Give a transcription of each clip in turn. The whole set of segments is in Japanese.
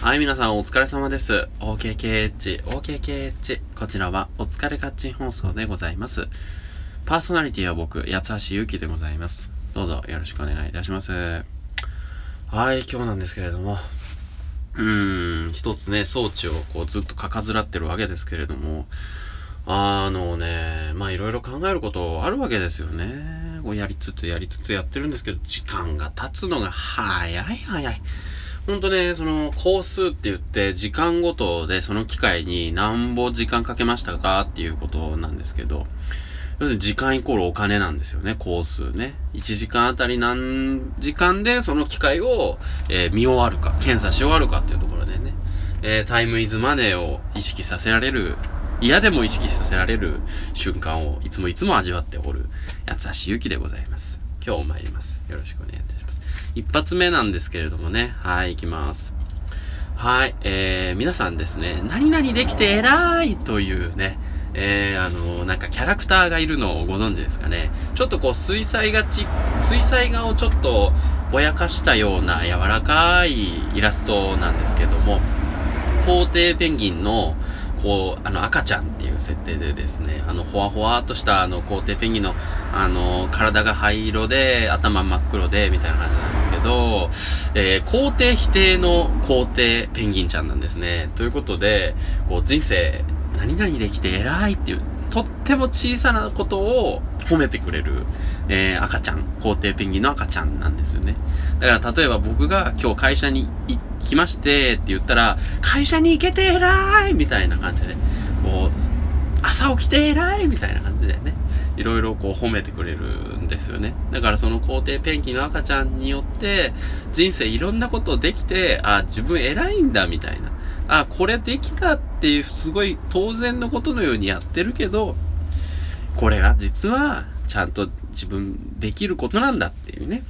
はい、皆さんお疲れ様です。OKKH、OKKH。こちらはお疲れカッチン放送でございます。パーソナリティは僕、八橋ゆうきでございます。どうぞよろしくお願いいたします。はい、今日なんですけれども、うーん、一つね、装置をこうずっとかかずらってるわけですけれども、あのね、まあいろいろ考えることあるわけですよね。こうやりつつやりつつやってるんですけど、時間が経つのが早い早い。ほんとね、その、工数って言って、時間ごとでその機械に何ぼ時間かけましたかっていうことなんですけど、要するに時間イコールお金なんですよね、工数ね。1時間あたり何時間でその機械を、えー見終わるか、検査し終わるかっていうところでね、えータイムイズマネーを意識させられる、嫌でも意識させられる瞬間をいつもいつも味わっておる、八橋ゆきでございます。今日も参ります。よろしくお願いします。一発目なんですけれどもね、はい、行きます。はい、えー、皆さんですね、何々できて偉いというね、えー、あのなんかキャラクターがいるのをご存知ですかね。ちょっとこう、水彩画ち、水彩画をちょっとぼやかしたような柔らかいイラストなんですけども、皇帝ペンギンの、こう、あの、赤ちゃんっていう設定でですね、あの、ほわほわっとした、あの、皇帝ペンギンの、あの、体が灰色で、頭真っ黒で、みたいな感じなんでど、えー、皇帝否定の皇帝ペンギンちゃんなんですね。ということで、こう、人生、何々できて偉いっていう、とっても小さなことを褒めてくれる、えー、赤ちゃん、皇帝ペンギンの赤ちゃんなんですよね。だから、例えば僕が今日会社に行来ましてって言ったら、会社に行けて偉いみたいな感じで、こう、朝起きて偉いみたいな感じでね、いろいろこう褒めてくれるんですよね。だからその皇帝ペンギンの赤ちゃんによって、人生いろんなことできて、あ、自分偉いんだみたいな。あ、これできたっていう、すごい当然のことのようにやってるけど、これが実は、ちゃんと自分できることなんだっていうね。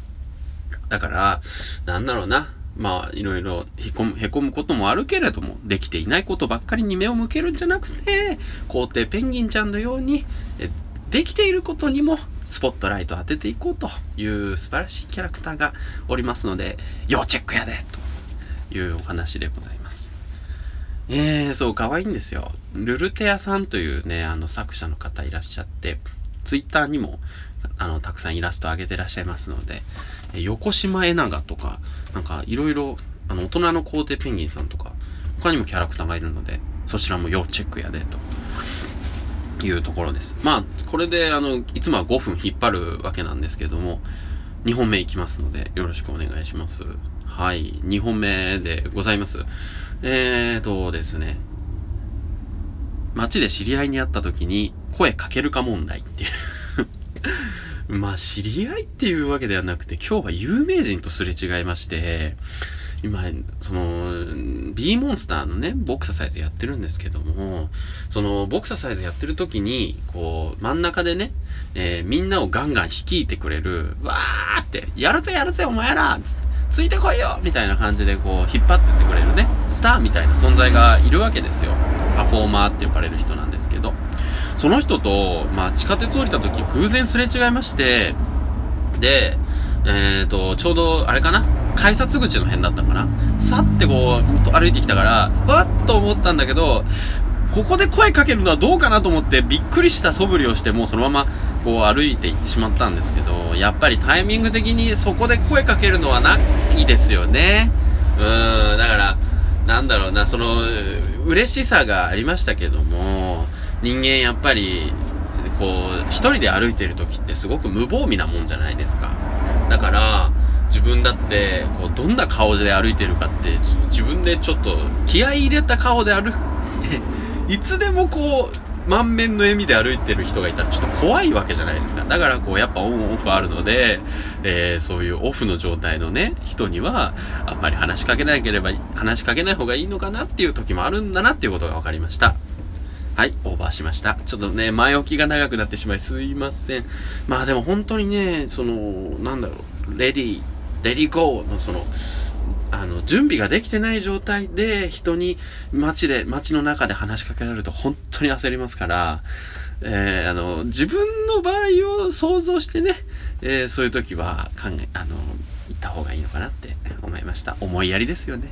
だから、なんだろうな。まあ、いろいろへこむ、へこむこともあるけれども、できていないことばっかりに目を向けるんじゃなくて、皇帝ペンギンちゃんのように、えできていることにもスポットライトを当てていこうという素晴らしいキャラクターがおりますので、要チェックやでというお話でございます。えー、そう、可愛いんですよ。ルルテアさんというね、あの作者の方いらっしゃって、ツイッターにも、あの、たくさんイラスト上げてらっしゃいますので、横島エナガとか、なんかいろいろ、あの、大人の皇帝ペンギンさんとか、他にもキャラクターがいるので、そちらも要チェックやで、というところです。まあ、これで、あの、いつもは5分引っ張るわけなんですけども、2本目いきますので、よろしくお願いします。はい、2本目でございます。えーとですね、街で知り合いに会った時に声かけるか問題っていう まあ、知り合いっていうわけではなくて、今日は有名人とすれ違いまして、今、その、B モンスターのね、ボクササイズやってるんですけども、その、ボクササイズやってる時に、こう、真ん中でね、えーみんなをガンガン率いてくれる、わーって、やるぜやるぜお前らつついてこいよみたいな感じでこう、引っ張ってってくれるね、スターみたいな存在がいるわけですよ。パフォーマーって呼ばれる人なんですけど、その人と、まあ、地下鉄降りた時偶然すれ違いまして、で、えっ、と、ちょうど、あれかな改札口の辺だったかな？さってこう、歩いてきたから、わっと思ったんだけど、ここで声かけるのはどうかなと思って、びっくりした素振りをして、もうそのまま、こう歩いて行ってしまったんですけど、やっぱりタイミング的にそこで声かけるのはないですよね。うーん、だから、なんだろうな、その、嬉しさがありましたけども、人間やっぱり、こう、一人で歩いてる時ってすごく無防備なもんじゃないですか。だから、自分だって、こう、どんな顔で歩いてるかって、自分でちょっと気合い入れた顔で歩く。いつでもこう、満面の笑みで歩いてる人がいたらちょっと怖いわけじゃないですか。だからこう、やっぱオンオフあるので、えーそういうオフの状態のね、人には、あんまり話しかけなければ、話しかけない方がいいのかなっていう時もあるんだなっていうことが分かりました。はい、オーバーしました。ちょっとね、前置きが長くなってしまいすいません。まあでも本当にね、その、なんだろう、レディー、レディーゴーのその、あの、準備ができてない状態で人に街で、街の中で話しかけられると本当に焦りますから、えーあの、自分の場合を想像してね、えーそういう時は考え、あの、行った方がいいのかなって思いました。思いやりですよね。